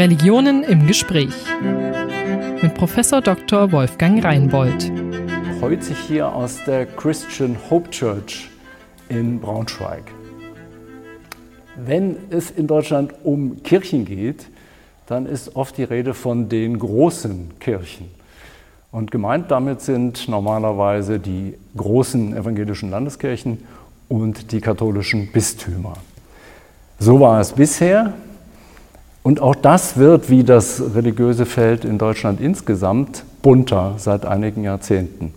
Religionen im Gespräch mit Professor Dr. Wolfgang Reinbold. Heute hier aus der Christian Hope Church in Braunschweig. Wenn es in Deutschland um Kirchen geht, dann ist oft die Rede von den großen Kirchen. Und gemeint damit sind normalerweise die großen evangelischen Landeskirchen und die katholischen Bistümer. So war es bisher. Und auch das wird, wie das religiöse Feld in Deutschland insgesamt, bunter seit einigen Jahrzehnten.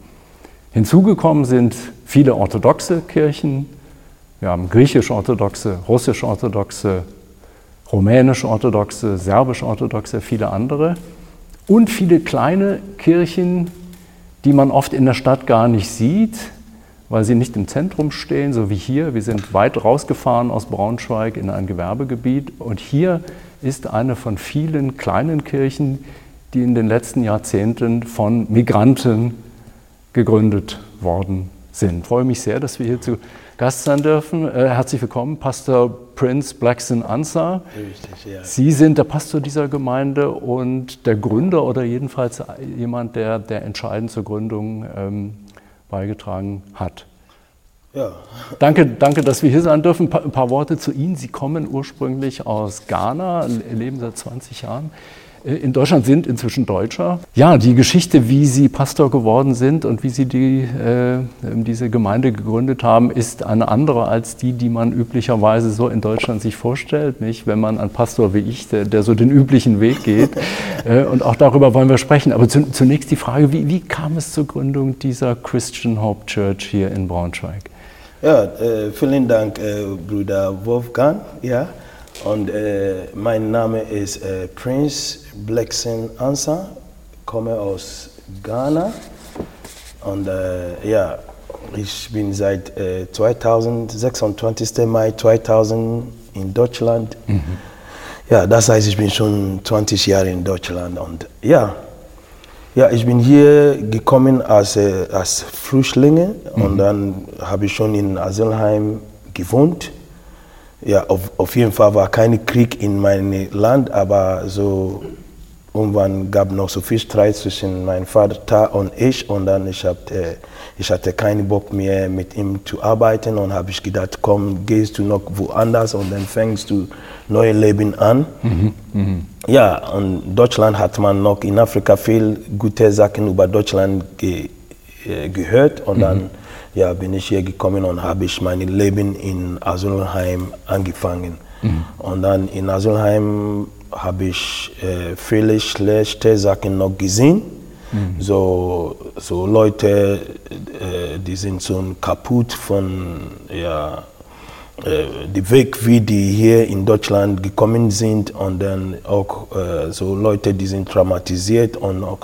Hinzugekommen sind viele orthodoxe Kirchen. Wir haben griechisch-orthodoxe, russisch-orthodoxe, rumänisch-orthodoxe, serbisch-orthodoxe, viele andere. Und viele kleine Kirchen, die man oft in der Stadt gar nicht sieht, weil sie nicht im Zentrum stehen, so wie hier. Wir sind weit rausgefahren aus Braunschweig in ein Gewerbegebiet. Und hier ist eine von vielen kleinen Kirchen, die in den letzten Jahrzehnten von Migranten gegründet worden sind. Ich freue mich sehr, dass wir hier zu Gast sein dürfen. Äh, herzlich willkommen, Pastor Prince Blackson Ansar. Richtig, ja. Sie sind der Pastor dieser Gemeinde und der Gründer oder jedenfalls jemand, der, der entscheidend zur Gründung ähm, beigetragen hat. Ja. Danke, danke, dass wir hier sein dürfen. Ein paar, Worte zu Ihnen. Sie kommen ursprünglich aus Ghana, leben seit 20 Jahren äh, in Deutschland, sind inzwischen Deutscher. Ja, die Geschichte, wie Sie Pastor geworden sind und wie Sie die, äh, diese Gemeinde gegründet haben, ist eine andere als die, die man üblicherweise so in Deutschland sich vorstellt. Nicht? Wenn man einen Pastor wie ich, der, der so den üblichen Weg geht. äh, und auch darüber wollen wir sprechen. Aber zu, zunächst die Frage, wie, wie kam es zur Gründung dieser Christian Hope Church hier in Braunschweig? Ja, äh, vielen Dank, äh, Bruder Wolfgang. Ja. Und äh, mein Name ist äh, Prince Blackson Ansa, komme aus Ghana. Und äh, ja, ich bin seit 2026. Äh, Mai 2000 in Deutschland. Mhm. Ja, das heißt, ich bin schon 20 Jahre in Deutschland. Und ja, ja, ich bin hier gekommen als, äh, als Flüchtlinge mhm. und dann habe ich schon in Asylheim gewohnt. Ja, auf, auf jeden Fall war kein Krieg in meinem Land, aber so irgendwann gab noch so viel Streit zwischen meinem Vater und ich und dann ich, hab, äh, ich hatte keinen Bock mehr mit ihm zu arbeiten und habe ich gedacht, komm, gehst du noch woanders und dann fängst du neue Leben an. Mhm. Mhm. Ja, und Deutschland hat man noch in Afrika viel gute Sachen über Deutschland ge, äh, gehört und mhm. dann ja, bin ich hier gekommen und habe ich mein Leben in Asylheim angefangen. Mhm. Und dann in Asylheim habe ich äh, viele schlechte Sachen noch gesehen. Mhm. So, so Leute, äh, die sind so kaputt von ja, äh, die Weg, wie die hier in Deutschland gekommen sind und dann auch äh, so Leute, die sind traumatisiert und auch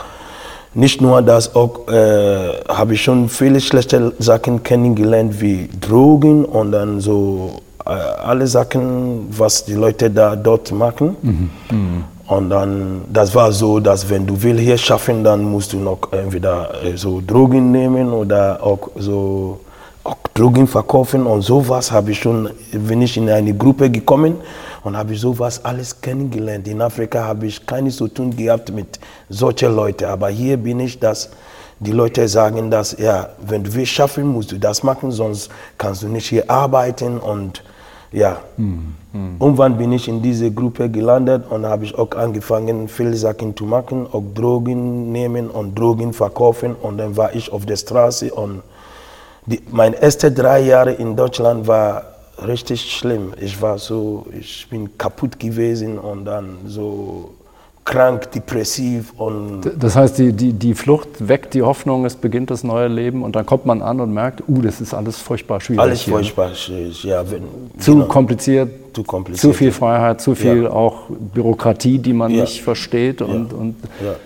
nicht nur das, auch äh, habe ich schon viele schlechte Sachen kennengelernt wie Drogen und dann so alle Sachen, was die Leute da dort machen. Mhm. Mhm. Und dann, das war so, dass wenn du will hier schaffen, dann musst du noch entweder äh, so Drogen nehmen oder auch so auch Drogen verkaufen und sowas habe ich schon, bin ich in eine Gruppe gekommen und habe sowas alles kennengelernt. In Afrika habe ich keines zu tun gehabt mit solchen Leuten, aber hier bin ich, dass die Leute sagen, dass ja, wenn du willst schaffen, musst du das machen, sonst kannst du nicht hier arbeiten und ja. Mhm. Irgendwann bin ich in diese Gruppe gelandet und habe ich auch angefangen, viele Sachen zu machen, auch Drogen nehmen und Drogen verkaufen und dann war ich auf der Straße und die, meine ersten drei Jahre in Deutschland war richtig schlimm. Ich war so, ich bin kaputt gewesen und dann so krank, depressiv und. Das heißt, die, die, die Flucht weckt die Hoffnung, es beginnt das neue Leben und dann kommt man an und merkt, uh, das ist alles furchtbar schwierig. Alles hier. furchtbar schwierig, ja. Wenn, zu genau, kompliziert, zu kompliziert. Zu viel Freiheit, zu viel ja. auch Bürokratie, die man ja. nicht versteht. Und, ja. und,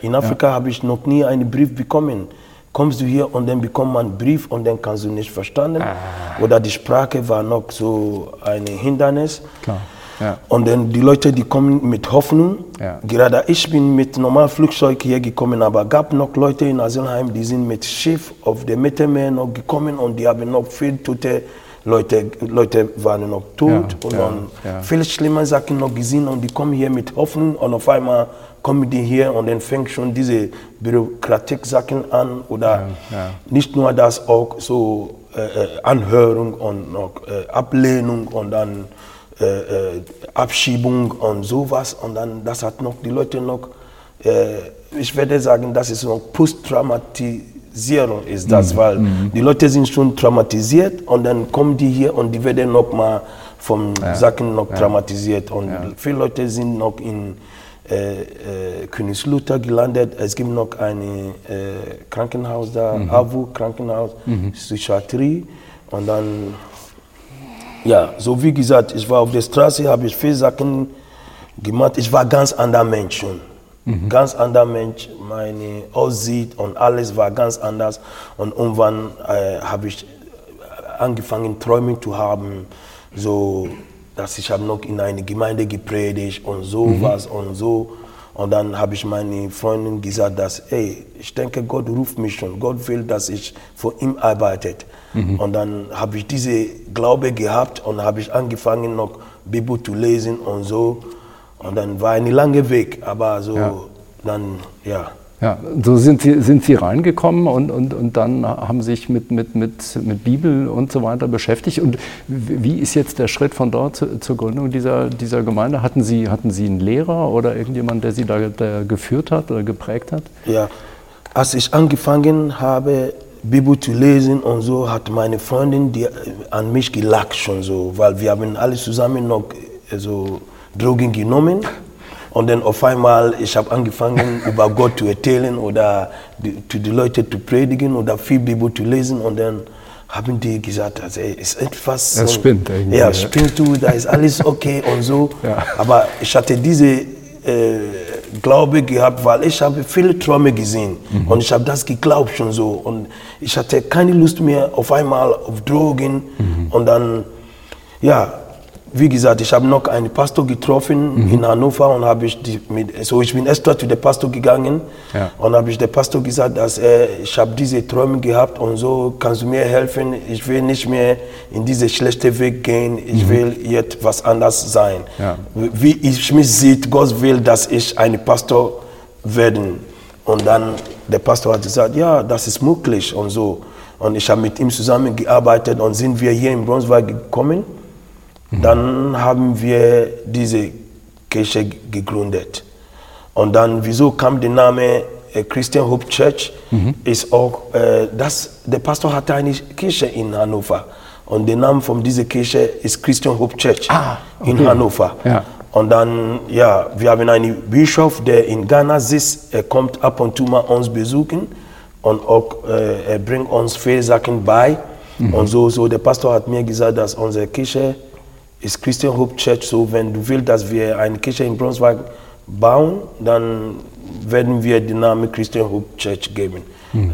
In Afrika habe ich noch nie einen Brief bekommen kommst du hier und dann bekommt man einen Brief und dann kannst du nicht verstanden. Ah. Oder die Sprache war noch so ein Hindernis. Klar. Ja. Und dann die Leute, die kommen mit Hoffnung. Ja. Gerade ich bin mit normalem Flugzeug hier gekommen, aber gab noch Leute in Asylheim, die sind mit Schiff auf dem Mittelmeer noch gekommen und die haben noch viel tote Leute, Leute waren noch tot Ja, und ja, viele schlimme Sachen noch gesehen und die kommen hier mit Hoffnung und auf einmal kommen die hier und dann fängt schon diese Bürokratik-Sachen an oder nicht nur das, auch so äh, äh, Anhörung und noch äh, Ablehnung und dann äh, äh, Abschiebung und sowas. Und dann das hat noch die Leute noch, äh, ich werde sagen, das ist noch Posttraumatisierung ist das, weil die Leute sind schon traumatisiert und dann kommen die hier und die werden noch mal vom Sachen noch traumatisiert. Und viele Leute sind noch in äh, äh, Königslutter gelandet. Es gibt noch ein äh, Krankenhaus da, AWU Krankenhaus, Psychiatrie. Und dann, ja, so wie gesagt, ich war auf der Straße, habe ich viele Sachen gemacht. Ich war ganz anderer Mensch schon. Ganz anderer Mensch, meine Aussicht und alles war ganz anders. Und irgendwann äh, habe ich angefangen, Träume zu haben, so, dass ich habe noch in eine Gemeinde gepredigt und sowas und so. Und dann habe ich meine Freundin gesagt, dass, ey, ich denke, Gott ruft mich schon. Gott will, dass ich für ihn arbeite. Und dann habe ich diese Glaube gehabt und habe ich angefangen, noch Bibel zu lesen und so. Und dann war ein langer Weg, aber so, Ja. dann, ja. Ja, so sind Sie, sind Sie reingekommen und, und, und dann haben sich mit, mit, mit, mit Bibel und so weiter beschäftigt. Und wie ist jetzt der Schritt von dort zu, zur Gründung dieser, dieser Gemeinde? Hatten Sie, hatten Sie einen Lehrer oder irgendjemand, der Sie da, der geführt hat oder geprägt hat? Ja, als ich angefangen habe, Bibel zu lesen und so, hat meine Freundin die, äh, an mich gelacht schon so, weil wir haben alle zusammen noch äh, so Drogen genommen. Und dann auf einmal, ich habe angefangen, über Gott zu erzählen oder die, zu den Leuten zu predigen oder viel Bibel zu lesen. Und dann haben die gesagt, also, ey, ist etwas... Das spinnt irgendwie, Ja, spinnt du, da ist alles okay und so. Ja. Aber ich hatte diese äh, Glaube gehabt, weil ich habe viele Träume gesehen und ich habe das geglaubt schon so und ich hatte keine Lust mehr auf einmal auf Drogen und dann ja wie gesagt ich habe noch einen Pastor getroffen in Hannover und habe ich die mit so ich bin extra zu dem Pastor gegangen Ja. und habe ich der Pastor gesagt dass äh, ich habe diese Träume gehabt und so kannst du mir helfen ich will nicht mehr in diese schlechte Weg gehen ich will jetzt was anders sein Ja. wie ich mich sieht, Gott will, dass ich ein Pastor werden. Und dann der Pastor hat gesagt, ja, das ist möglich und so. Und ich habe mit ihm zusammengearbeitet und sind wir hier in Brunswick gekommen. Dann haben wir diese Kirche gegründet. Und dann, wieso kam der Name äh, Christian Hope Church? Ist auch, äh, das, der Pastor hatte eine Kirche in Hannover. Und der Name von dieser Kirche ist Christian Hope Church in okay. Hannover. Ja. Und dann, ja, wir haben einen Bischof, der in Ghana sitzt. Er kommt ab und zu mal uns besuchen und auch, äh, er bringt uns viele Sachen bei. Und so, so, der Pastor hat mir gesagt, dass unsere Kirche ist Christian Hope Church. So, wenn du willst, dass wir eine Kirche in Brunswick bauen, dann werden wir den Namen Christian Hope Church geben.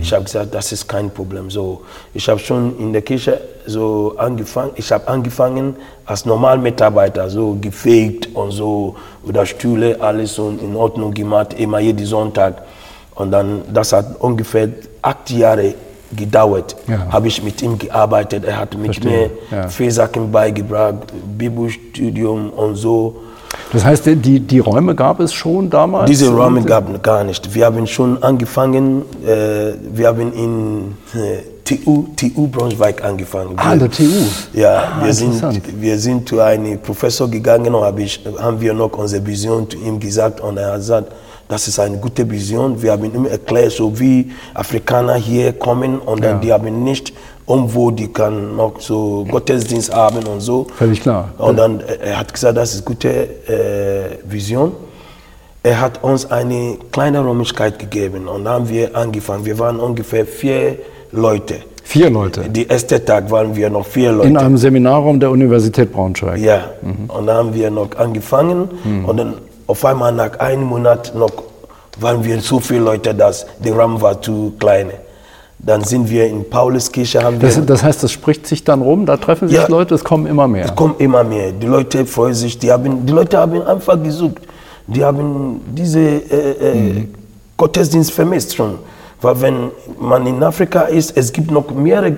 Ich habe gesagt, das ist kein Problem. So, ich habe schon in der Kirche so angefangen. Ich habe angefangen als Normalmitarbeiter, so gefegt und so oder Stühle, alles so in Ordnung gemacht, immer jeden Sonntag. Und dann, das hat ungefähr acht Jahre gedauert, Ja. habe ich mit ihm gearbeitet. Er hat mit Verstehe, mir ja. viele Sachen beigebracht, Bibelstudium und so. Das heißt, die, die Räume gab es schon damals? Diese Räume gab es gar nicht. Wir haben schon angefangen, äh, wir haben in äh, TU, TU Braunschweig angefangen. Ah, der TU. Ja, Ah, wir, sind, wir sind zu einem Professor gegangen und hab ich, haben wir noch unsere Vision zu ihm gesagt und er hat gesagt, das ist eine gute Vision. Wir haben ihm erklärt, so wie Afrikaner hier kommen und Ja. dann die haben nicht irgendwo, die kann noch so Gottesdienst haben und so. Völlig klar. Und dann, äh, er hat gesagt, das ist gute äh, Vision. Er hat uns eine kleine Räumlichkeit gegeben und dann haben wir angefangen. Wir waren ungefähr vier Leute. Vier Leute. Die erste Tag waren wir noch vier Leute. In einem Seminarraum der Universität Braunschweig. Ja, und dann haben wir noch angefangen und dann auf einmal nach einem Monat noch waren wir so viele Leute, dass der Raum war zu klein. Dann sind wir in Pauluskirche, haben wir, Das, das heißt, das spricht sich dann rum, da treffen sich Ja. Leute, es kommen immer mehr. es kommen immer mehr. Die Leute freuen sich, die, haben, die Leute haben einfach gesucht. Die haben diese äh, äh, Gottesdienst vermisst schon. Weil wenn man in Afrika ist, es gibt noch mehrere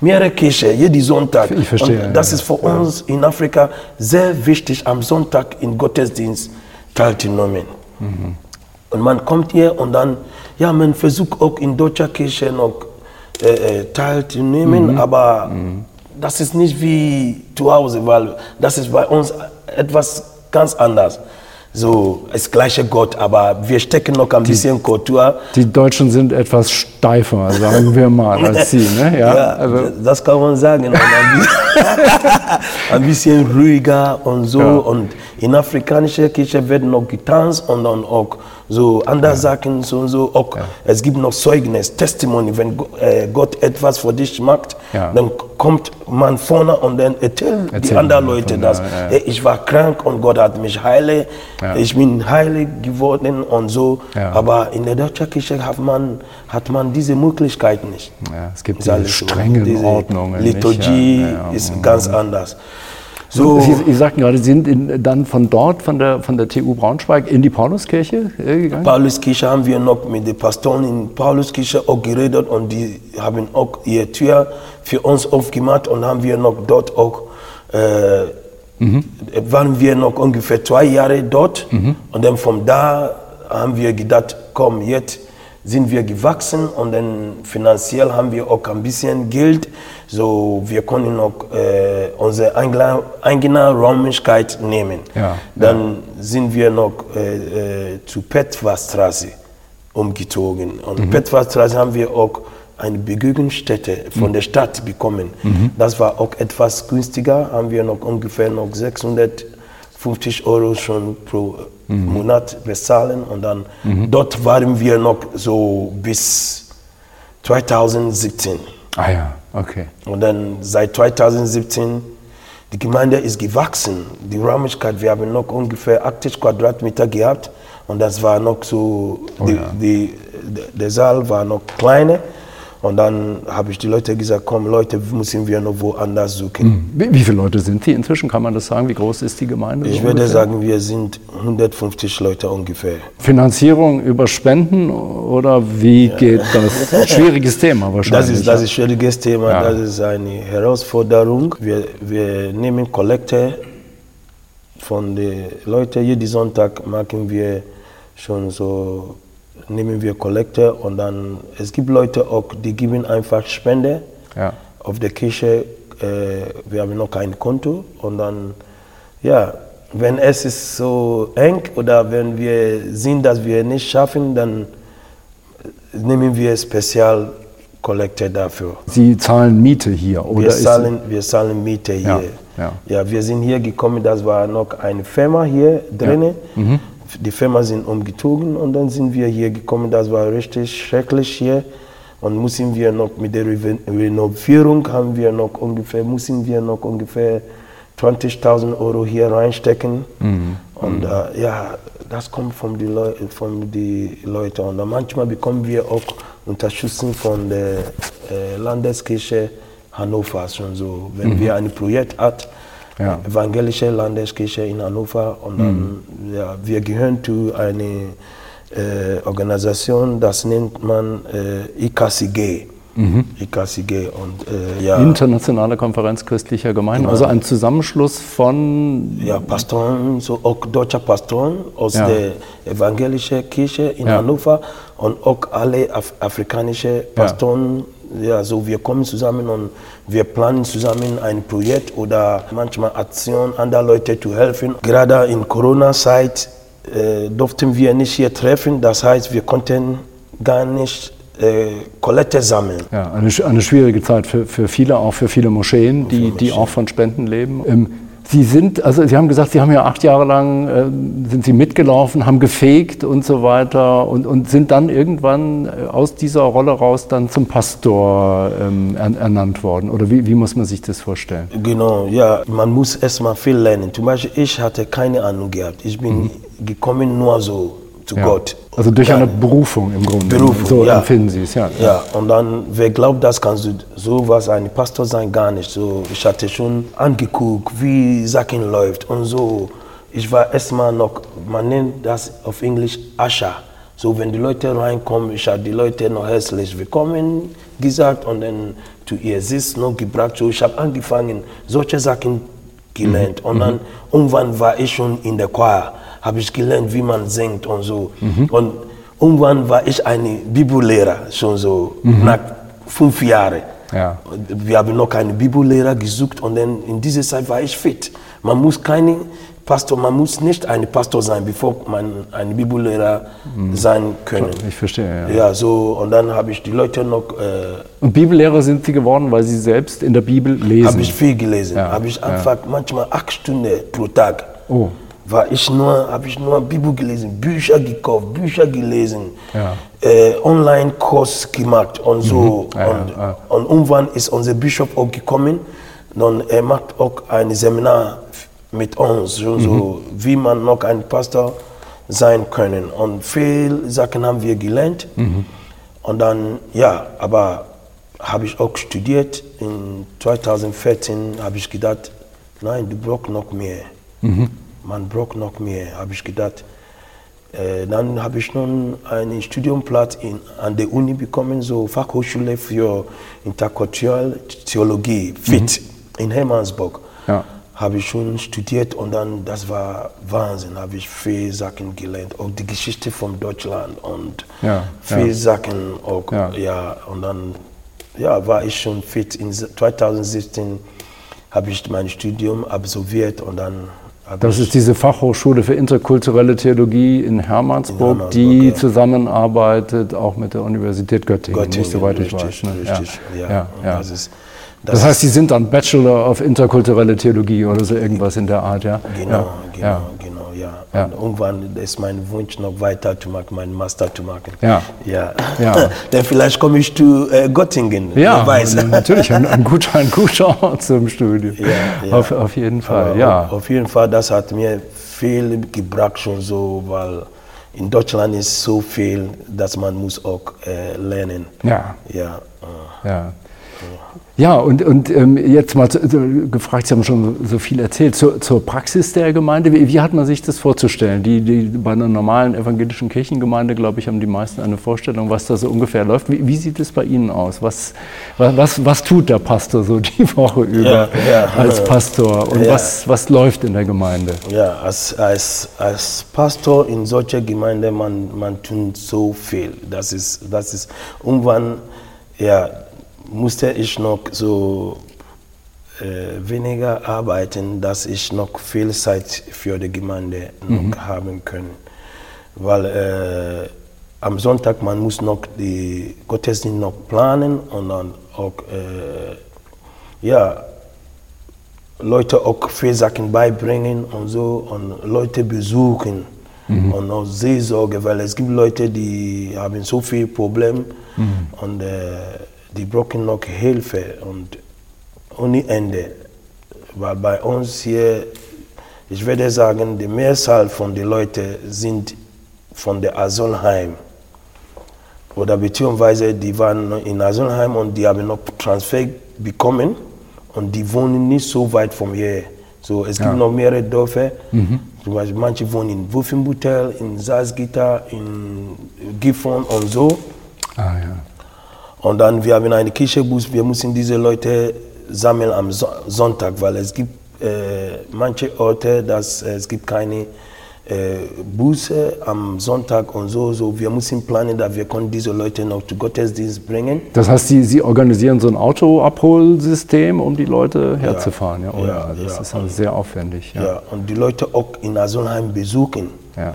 mehrere Kirche, jeden Sonntag. Ich verstehe, Und das ja, ist für uns in Afrika sehr wichtig, am Sonntag im Gottesdienst teilzunehmen. Und man kommt hier und dann, ja, man versucht auch in deutscher Kirche noch äh, äh, teilzunehmen, aber das ist nicht wie zu Hause, weil das ist bei uns etwas ganz anders. So, es gleiche Gott, aber wir stecken noch ein bisschen Kultur. Die Deutschen sind etwas steifer, sagen wir mal, als Sie. Ne? Ja, Ja, also, das kann man sagen. Und ein, bisschen, ein bisschen ruhiger und so. Ja. Und in afrikanischer Kirche wird noch getanzt und dann auch so andere Sachen so und so. Auch, Es gibt noch Zeugnis, Testimony, wenn äh, Gott etwas für dich macht, dann kommt man vorne und dann erzählt die anderen Leute das. Hey, ich war krank und Gott hat mich heile. Ich bin heilig geworden und so. Aber in der deutschen Kirche hat man, hat man diese Möglichkeit nicht. es gibt diese alles so. nicht? Liturgie ist ganz anders. So, Sie, Sie sagten gerade, Sie sind in, dann von dort, von der, von der TU Braunschweig, in die Pauluskirche äh, gegangen? Pauluskirche haben wir noch mit den Pastoren in Pauluskirche auch geredet und die haben auch ihre Tür für uns aufgemacht und haben wir noch dort auch, äh, waren wir noch ungefähr zwei Jahre dort und dann von da haben wir gedacht, komm, jetzt sind wir gewachsen und dann finanziell haben wir auch ein bisschen Geld, so wir können noch äh, unsere eigene, Räumlichkeit nehmen. Ja, Dann sind wir noch äh, äh, zu Petwa-Straße umgezogen. Und mhm. Petwa-Straße haben wir auch eine Begegnungsstätte von der Stadt bekommen. Das war auch etwas günstiger, haben wir noch ungefähr noch 650 Euro schon pro Monat bezahlen. Und dann dort waren wir noch so bis 2017. Ah ja, okay. Und dann seit 2017, die Gemeinde ist gewachsen. Die Räumlichkeit, wir haben noch ungefähr 80 Quadratmeter gehabt. Und das war noch so, die, ja. die, der Saal war noch kleiner. Und dann habe ich die Leute gesagt, komm Leute, müssen wir noch woanders suchen. Wie, wie viele Leute sind Sie inzwischen? Kann man das sagen? Wie groß ist die Gemeinde? Ich so würde ungefähr? sagen, wir sind 150 Leute ungefähr. Finanzierung über Spenden oder wie geht das? Schwieriges Thema wahrscheinlich. Das ist, das ist ein schwieriges Thema, Ja. das ist eine Herausforderung. Wir, wir nehmen Kollekte von den Leuten. Jeden Sonntag machen wir schon so, nehmen wir Kollekte und dann, es gibt Leute auch, die geben einfach Spende Ja. auf der Kirche. Äh, wir haben noch kein Konto und dann, ja, wenn es ist so eng oder wenn wir sehen, dass wir nicht schaffen, dann nehmen wir Spezialkollekte dafür. Sie zahlen Miete hier oder Wir zahlen, wir zahlen Miete Ja, hier. ja. Ja, wir sind hier gekommen, das war noch eine Firma hier drinnen. Mhm. Die Firma sind umgezogen und dann sind wir hier gekommen. Das war richtig schrecklich hier. Und müssen wir noch mit der Re- Renovierung haben wir noch ungefähr, müssen wir noch ungefähr 20.000 Euro hier reinstecken. Mhm. Und äh, ja, das kommt von den Leu von die Leuten. Und manchmal bekommen wir auch Unterstützung von der äh, Landeskirche Hannover schon so. Wenn wir ein Projekt hat, Ja. evangelische Landeskirche in Hannover und dann, ja, wir gehören zu einer äh, Organisation, das nennt man äh, IKCG. IKCG und äh, ja, Internationale Konferenz christlicher Gemeinden, also ein Zusammenschluss von ja, Pastoren, so auch deutsche Pastoren aus Ja. der evangelischen Kirche in Ja. Hannover und auch alle Af afrikanische Pastoren. Ja. so wir kommen zusammen und wir planen zusammen ein Projekt oder manchmal Aktion, anderen Leute zu helfen. Gerade in Corona-Zeit äh, durften wir nicht hier treffen, das heißt, wir konnten gar nicht äh, sammeln. Ja, eine, eine schwierige Zeit für, für viele, auch für viele Moscheen, die, die auch von Spenden leben. Ähm, Sie sind, also Sie haben gesagt, Sie haben ja acht Jahre lang äh, sind Sie mitgelaufen, haben gefegt und so weiter und, und sind dann irgendwann äh, aus dieser Rolle raus dann zum Pastor ähm, er, ernannt worden. Oder wie, wie muss man sich das vorstellen? Genau, ja, man muss erstmal viel lernen. Zum Beispiel, ich hatte keine Ahnung gehabt. Ich bin gekommen nur so zu Ja. Gott. Also durch Gar eine. Berufung im Grunde. Berufung, so ja. empfinden Sie es, ja. Ja, und dann, wer glaubt, das kannst du sowas ein Pastor sein, gar nicht. So, ich hatte schon angeguckt, wie Sachen läuft und so. Ich war erstmal noch, man nennt das auf Englisch Ascher. So, wenn die Leute reinkommen, ich habe die Leute noch herzlich willkommen gesagt und dann zu ihr Sitz noch gebracht. So, ich habe angefangen, solche Sachen gelernt. Und dann irgendwann war ich schon in der Choir, habe ich gelernt, wie man singt und so. Und irgendwann war ich ein Bibellehrer, schon so nach fünf Jahren. Ja. Wir haben noch einen Bibellehrer gesucht und dann in dieser Zeit war ich fit. Man muss keine Pastor, man muss nicht ein Pastor sein, bevor man ein Bibellehrer sein können. Ich verstehe, ja. Ja, so und dann habe ich die Leute noch, äh, Und Bibellehrer sind Sie geworden, weil Sie selbst in der Bibel lesen. habe ich viel gelesen. Ja, Habe ich ja. einfach manchmal acht Stunden pro Tag. Oh. War ich nur, habe ich nur Bibel gelesen, Bücher gekauft, Bücher gelesen, Ja. äh, Online-Kurs gemacht und so. Ja, und, ja. und irgendwann ist unser Bischof auch gekommen. Dann er macht auch ein Seminar mit uns, so, so wie man noch ein Pastor sein können. Und viele Sachen haben wir gelernt. Und dann, ja, aber habe ich auch studiert. In 2014 habe ich gedacht, nein, du brauchst noch mehr. Man braucht noch mehr, habe ich gedacht. Äh, dann habe ich nun einen Studienplatz in, an der Uni bekommen, so Fachhochschule für interkulturelle Theologie, FIT, in Hermannsburg. Ja. Habe ich schon studiert und dann, das war Wahnsinn, habe ich viele Sachen gelernt, auch die Geschichte von Deutschland und Ja, viele ja. Sachen auch, Ja. ja. und dann ja, war ich schon fit. In 2017 habe ich mein Studium absolviert und dann Das ich ist diese Fachhochschule für interkulturelle Theologie in Hermannsburg, Hermannsburg, die ja. zusammenarbeitet auch mit der Universität Göttingen, Göttingen, nicht soweit ich richtig, weiß. Ne? richtig, ja. Ja, ja. Das, ist, Das heißt, Sie sind dann Bachelor of interkulturelle Theologie oder so irgendwas in der Art, ja? Genau, genau, genau, ja. Ja. Und irgendwann ist mein Wunsch noch weiter zu machen, meinen Master zu machen. Ja. Ja. Ja. Dann vielleicht komme ich zu äh, Göttingen. Ja, natürlich, ein, ein, guter, ein guter Ort zum Studium. Ja, ja. Auf, auf jeden Fall, Aber ja. Auf, auf jeden Fall, das hat mir viel gebracht schon so, weil in Deutschland ist so viel, dass man muss auch äh, lernen. Ja, Ja. äh. ja. Ja, und, und ähm, jetzt mal zu, zu, gefragt, Sie haben schon so viel erzählt, zur, zur Praxis der Gemeinde. Wie, wie hat man sich das vorzustellen? Die, die, bei einer normalen evangelischen Kirchengemeinde, glaube ich, haben die meisten eine Vorstellung, was da so ungefähr läuft. Wie, wie sieht es bei Ihnen aus? Was, was, was, was tut der Pastor so die Woche über Ja, ja. als Pastor? Und Ja. was, was läuft in der Gemeinde? Ja, als, als, als Pastor in solcher Gemeinde, man, man tut so viel. Das ist, das ist, irgendwann, ja, musste ich noch so äh, weniger arbeiten, dass ich noch viel Zeit für die Gemeinde noch haben kann. Weil äh, am Sonntag, man muss noch die Gottesdienst noch planen und dann auch, äh, ja, Leute auch viele Sachen beibringen und so und Leute besuchen und auch Seelsorge, weil es gibt Leute, die haben so viel Probleme und äh, die brauchen noch Hilfe und ohne Ende. Weil bei uns hier, ich würde sagen, die Mehrzahl von den Leuten sind von der Asylheim oder beziehungsweise die waren in Asylheim und die haben noch Transfer bekommen und die wohnen nicht so weit von hier. So, es gibt Ja. noch mehrere Dörfer. Zum Beispiel manche wohnen in Wufenbüttel, in Salzgitter, in Gifhorn und so. Ah, ja. Und dann wir haben einen Kirchenbus, wir müssen diese Leute sammeln am So- Sonntag, weil es gibt äh, manche Orte, dass es gibt keine äh, Busse am Sonntag und so, so. Wir müssen planen, dass wir können diese Leute noch zu Gottesdienst bringen. Das heißt, Sie, Sie organisieren so ein Autoabholsystem, um die Leute herzufahren. Ja, oh, ja, Ja, das ja. ist also sehr aufwendig. Ja. Ja. und die Leute auch in Asylheim besuchen. Ja.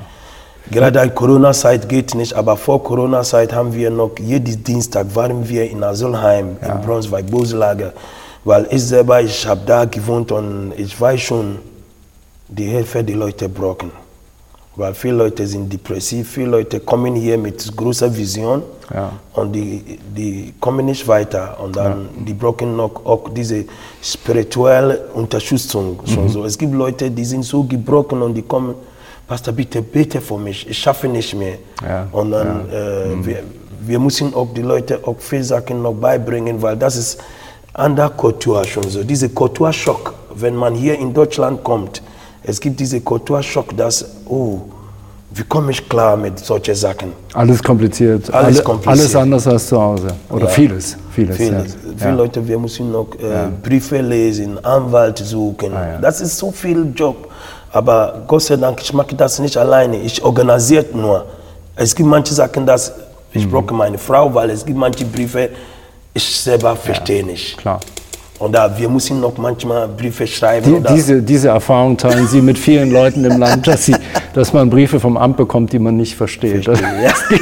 Gerade in Corona-Zeit geht nicht, aber vor Corona-Zeit haben wir noch jeden Dienstag waren wir in Asylheim Ja. in Brunswick, Boslager. Weil ich selber, ich habe da gewohnt und ich weiß schon, die Hilfe die Leute brauchen. Weil viele Leute sind depressiv, viele Leute kommen hier mit großer Vision Ja. und die, die kommen nicht weiter und dann die brauchen noch auch diese spirituelle Unterstützung. Schon so. Es gibt Leute, die sind so gebrochen und die kommen, Pastor, bitte bete für mich, ich schaffe nicht mehr. Ja, Und dann, äh, wir, wir müssen auch die Leute auch viele Sachen noch beibringen, weil das ist an der Kultur schon so. Diese Kulturschock, wenn man hier in Deutschland kommt, es gibt diese Kulturschock, dass, oh, wie komme ich klar mit solchen Sachen? Alles kompliziert. Alles Alle- kompliziert. Alles anders als zu Hause. Oder Ja. vieles. Vieles. Viele, ja. viele Ja. Leute, wir müssen noch äh, Ja. Briefe lesen, Anwalt suchen. Ah, ja. Das ist so viel Job. Aber Gott sei Dank, ich mache das nicht alleine. Ich organisiere nur. Es gibt manche Sachen, dass ich Mhm. brauche meine Frau, weil es gibt manche Briefe, ich selber verstehe nicht. Klar. Und da, wir müssen noch manchmal Briefe schreiben. Die, diese, diese Erfahrung teilen Sie mit vielen Leuten im Land, dass, sie, dass man Briefe vom Amt bekommt, die man nicht versteht. Das, das geht,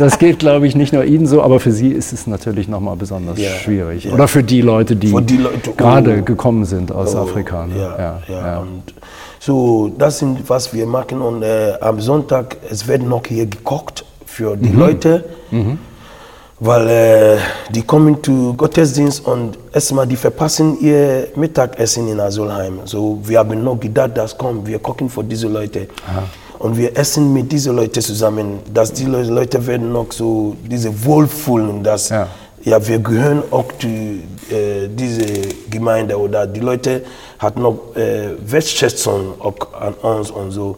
das geht glaube ich, nicht nur Ihnen so, aber für Sie ist es natürlich nochmal besonders Ja, schwierig. ja. Oder für die Leute, die, die Leute, oh. gerade gekommen sind aus Oh, Afrika. ne? Ja, ja, Und so, das sind, was wir machen. Und äh, am Sonntag, es wird noch hier gekocht für die Leute. Weil äh, die kommen zu Gottesdienst und erstmal die verpassen ihr Mittagessen in Asolheim. So, wir haben noch gedacht, das kommt, wir kochen für diese Leute. Und wir essen mit diesen Leuten zusammen, dass die Le- Leute werden noch so diese Wohlfühlen, dass Ja. Ja, wir gehören auch zu äh, dieser Gemeinde oder die Leute hat noch äh, Wertschätzung auch an uns und so.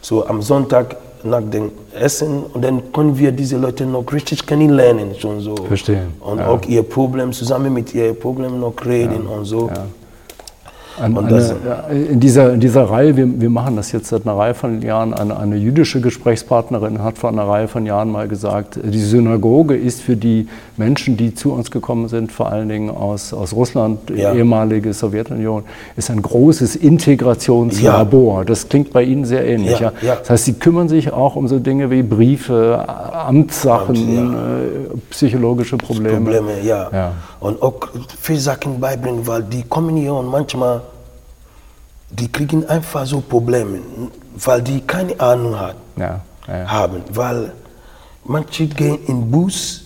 So am Sonntag nach dem Essen und dann können wir diese Leute noch richtig kennenlernen schon so. Verstehe, Und ja. auch ihr Problem zusammen mit ihr Problem noch reden und so. An, eine, ja, in, dieser, in dieser Reihe, wir, wir machen das jetzt seit einer Reihe von Jahren, eine, eine jüdische Gesprächspartnerin hat vor einer Reihe von Jahren mal gesagt, die Synagoge ist für die Menschen, die zu uns gekommen sind, vor allen Dingen aus, aus Russland, Ja. ehemalige Sowjetunion, ist ein großes Integrationslabor. Das klingt bei Ihnen sehr ähnlich. Ja, Ja, ja. Das heißt, Sie kümmern sich auch um so Dinge wie Briefe, Amtssachen, Amt, äh, psychologische Probleme. Probleme, ja. Ja. Und auch viele Sachen beibringen, weil die kommen hier und manchmal, die kriegen einfach so Probleme, weil die keine Ahnung hat, Ja, ja, haben. Weil manche gehen in Bus,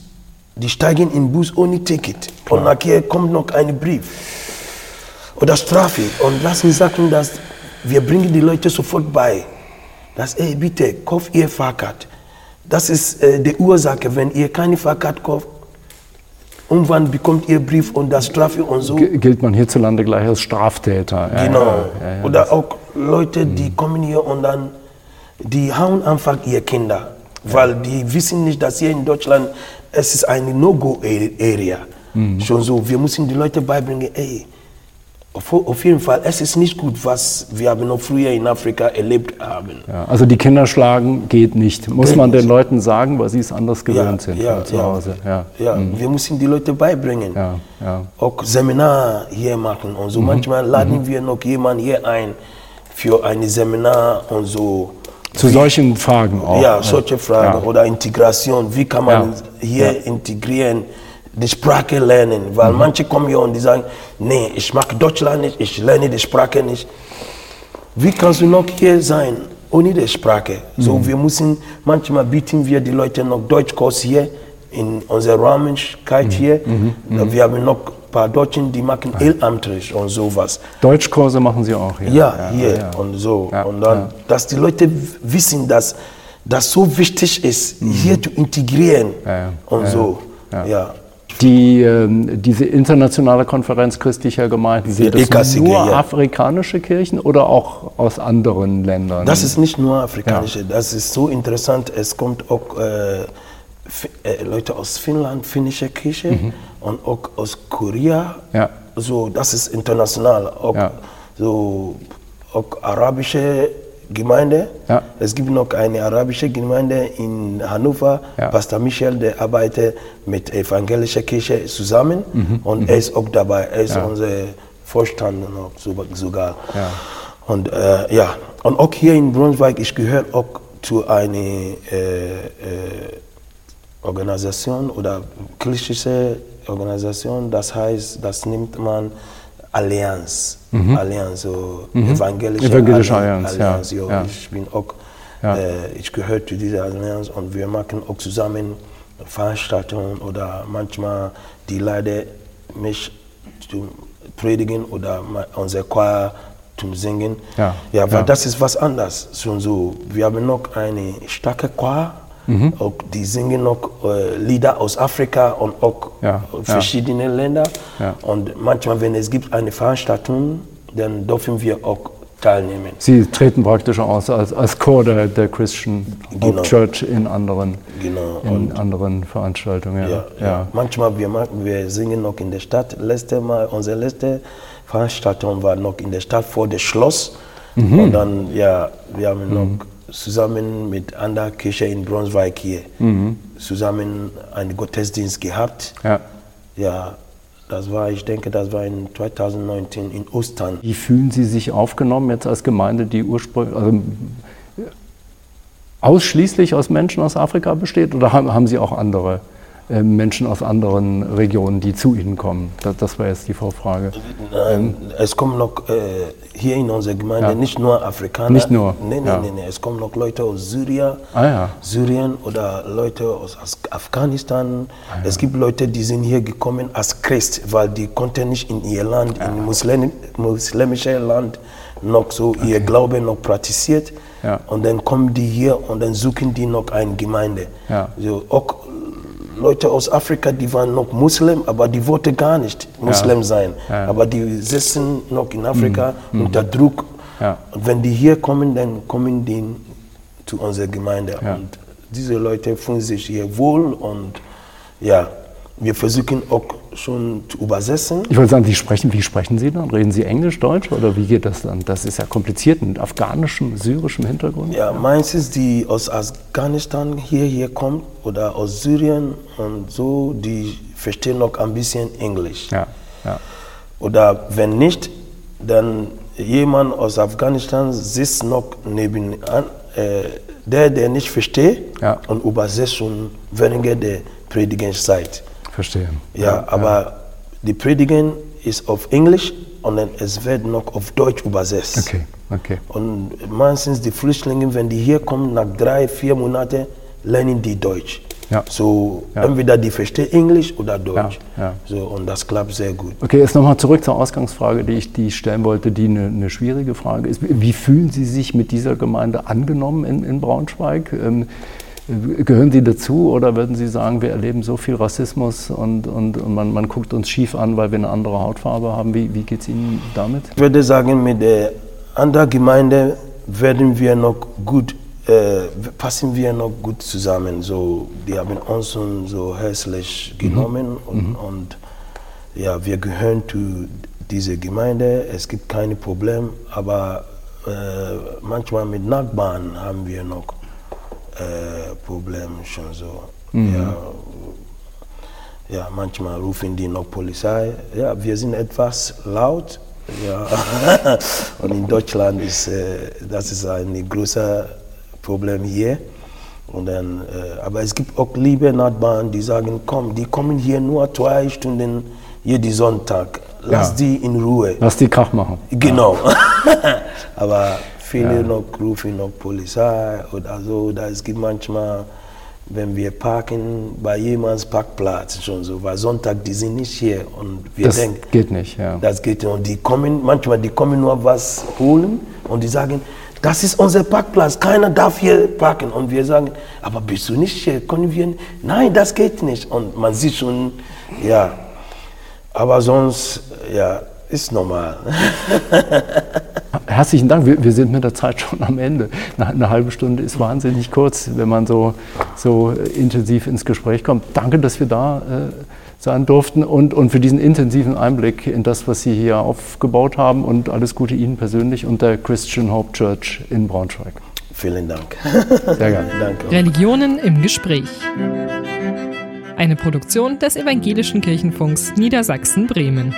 die steigen in Bus ohne Ticket und nachher kommt noch ein Brief oder Strafe. Und lassen sagen, dass wir bringen die Leute sofort bei. Das, ey, bitte, kauft ihr Fahrkarte. Das ist äh, die Ursache, wenn ihr keine Fahrkarte kauft, irgendwann bekommt ihr Brief und das Strafe und so. Gilt man hierzulande gleich als Straftäter. Genau. ja, ja. Oder auch Leute, die kommen hier und dann, die hauen einfach ihre Kinder, weil die wissen nicht, dass hier in Deutschland es ist eine No-Go-Area. Mhm. Schon so, wir müssen die Leute beibringen, ey, auf, auf jeden Fall, es ist nicht gut, was wir haben noch früher in Afrika erlebt haben. Ja, also die Kinder schlagen geht nicht. Muss Geht man den nicht. Leuten sagen, weil sie es anders gewöhnt sind als zu Hause. Ja. Ja, wir müssen die Leute beibringen. Ja, ja. Auch Seminar hier machen und so. Mhm. Manchmal laden wir noch jemanden hier ein für ein Seminar und so. Zu solchen Fragen auch. Ja, solche Fragen. Ja. Oder Integration. Wie kann man Ja. hier Ja. integrieren, die Sprache lernen? Weil Mhm. manche kommen hier und die sagen, nee, ich mag Deutschland nicht, ich lerne die Sprache nicht. Wie kannst du noch hier sein ohne die Sprache? So, Mhm. wir müssen, manchmal bieten wir die Leute noch Deutschkurs hier in unserer Räumlichkeit Mhm. hier. Wir haben noch ein paar Deutschen, die machen Ehrenamtlich und sowas. Deutschkurse machen sie auch hier. Ja, hier ja. und so. Ja, und dann, ja. dass die Leute wissen, dass das so wichtig ist, hier zu integrieren Mhm. Ja, ja. und Ja, so. ja. Ja. Die, ähm, diese internationale Konferenz christlicher Gemeinden, sind das nur ja. afrikanische Kirchen oder auch aus anderen Ländern? Das ist nicht nur afrikanische, das ist so interessant. Es kommt auch äh, äh, Leute aus Finnland, finnische Kirche und auch aus Korea. Mhm. Ja. So, das ist international. Auch, Ja. so, auch arabische Gemeinde. Ja. Es gibt noch eine arabische Gemeinde in Hannover. Ja. Pastor Michel, der arbeitet mit evangelischer Kirche zusammen Mhm. und er ist auch dabei. Er ist unser Vorstand noch so- sogar. Ja. Und äh, ja, und auch hier in Braunschweig, ich gehöre auch zu einer äh, äh, Organisation oder kirchliche Organisation, das heißt, das nimmt man Allianz, Allianz, so evangelische, Mhm. Evangelische Allianz, ja, Allianz, ja. ja. Ich bin auch, Ja. äh, ich gehöre zu dieser Allianz und wir machen auch zusammen Veranstaltungen oder manchmal die Leute mich zu predigen oder unser Chor zum Singen. Ja, ja weil ja. das ist was anderes. Schon so. Wir haben noch eine starke Chor, Mhm. auch die singen noch äh, Lieder aus Afrika und auch Ja, verschiedene Länder. Ja. Und manchmal, wenn es gibt eine Veranstaltung, dann dürfen wir auch teilnehmen. Sie treten praktisch aus als, als Chor der, der Christian Genau. Church in anderen, Genau. in anderen Veranstaltungen. Ja. Ja, ja. Manchmal wir, wir singen noch in der Stadt. Letzte Mal, unsere letzte Veranstaltung war noch in der Stadt vor dem Schloss. Mhm. Und dann, ja, wir haben noch zusammen mit einer Kirche in Braunschweig hier zusammen einen Gottesdienst gehabt. Ja. Ja, das war, ich denke, das war in 2019 in Ostern. Wie fühlen Sie sich aufgenommen jetzt als Gemeinde, die ursprünglich also, ausschließlich aus Menschen aus Afrika besteht oder haben, haben Sie auch andere Menschen aus anderen Regionen, die zu Ihnen kommen? Das, das war jetzt die Vorfrage. Nein, es kommen noch äh, hier in unserer Gemeinde Ja. nicht nur Afrikaner. Nicht nur, Nein, nein, ja. nein. Es kommen noch Leute aus Syrien, Ah ja. Syrien oder Leute aus Afghanistan. Ah, Es gibt Leute, die sind hier gekommen als Christ, weil die konnten nicht in ihr Land, in Muslim, muslimisches Land, noch so ihr Glaube noch praktiziert. Ja. Und dann kommen die hier und dann suchen die noch eine Gemeinde. Ja. So, auch Leute aus Afrika, die waren noch Muslim, aber die wollten gar nicht Muslim sein. Ja. Mhm. Aber die sitzen noch in Afrika unter Druck. Ja. Und wenn die hier kommen, dann kommen die zu unserer Gemeinde. Ja. Und diese Leute fühlen sich hier wohl und ja, wir versuchen auch schon zu übersetzen. Ich wollte sagen, Sie sprechen, wie sprechen Sie dann? Reden Sie Englisch, Deutsch oder wie geht das dann? Das ist ja kompliziert mit afghanischem, syrischem Hintergrund. Ja, meistens die aus Afghanistan hier, hier kommen oder aus Syrien und so, die verstehen noch ein bisschen Englisch. Ja, ja. Oder wenn nicht, dann jemand aus Afghanistan sitzt noch nebenan, äh, der, der nicht versteht Ja. und übersetzt schon während der Predigenzeit. Verstehe. Ja, aber die Predigen ist auf Englisch und dann es wird noch auf Deutsch übersetzt. Okay, okay. Und meistens die Flüchtlinge, wenn die hier kommen, nach drei, vier Monaten, lernen die Deutsch. Ja. So Ja. entweder die verstehen Englisch oder Deutsch. Ja, ja. So, und das klappt sehr gut. Okay, jetzt nochmal zurück zur Ausgangsfrage, die ich, die ich stellen wollte, die eine, eine schwierige Frage ist. Wie fühlen Sie sich mit dieser Gemeinde angenommen in, in Braunschweig? Ähm, gehören Sie dazu oder würden Sie sagen, wir erleben so viel Rassismus und, und, und man, man guckt uns schief an, weil wir eine andere Hautfarbe haben? Wie, wie geht es Ihnen damit? Ich würde sagen, mit der anderen Gemeinde werden wir noch gut, äh, passen wir noch gut zusammen. So, die haben uns so herzlich genommen und, und ja, wir gehören zu dieser Gemeinde. Es gibt keine Probleme, aber äh, manchmal mit Nachbarn haben wir noch äh, Probleme schon so. Ja, ja, manchmal rufen die noch Polizei. Ja, wir sind etwas laut. Ja. Und in Deutschland ist äh, das ist ein großes Problem hier. Und dann, äh, aber es gibt auch liebe Nachbarn, die sagen, komm, die kommen hier nur zwei Stunden jeden Sonntag. Lass Ja. die in Ruhe. Lass die Krach machen. Genau. Aber viele noch rufen noch Polizei oder so. Oder es gibt manchmal, wenn wir parken, bei jemands Parkplatz schon so, weil Sonntag, die sind nicht hier. Und wir Das denken, geht nicht, ja. das geht nicht. Und die kommen, manchmal, die kommen nur was holen und die sagen, das ist unser Parkplatz, keiner darf hier parken. Und wir sagen, aber bist du nicht hier? Können wir? nicht?" Nein, das geht nicht. Und man sieht schon, ja. Aber sonst, ja, ist normal. Herzlichen Dank. Wir, wir sind mit der Zeit schon am Ende. Eine, eine halbe Stunde ist wahnsinnig kurz, wenn man so, so äh, intensiv ins Gespräch kommt. Danke, dass wir da äh, sein durften und, und für diesen intensiven Einblick in das, was Sie hier aufgebaut haben. Und alles Gute Ihnen persönlich und der Christian Hope Church in Braunschweig. Vielen Dank. Sehr gerne. Danke. Religionen im Gespräch. Eine Produktion des Evangelischen Kirchenfunks Niedersachsen-Bremen.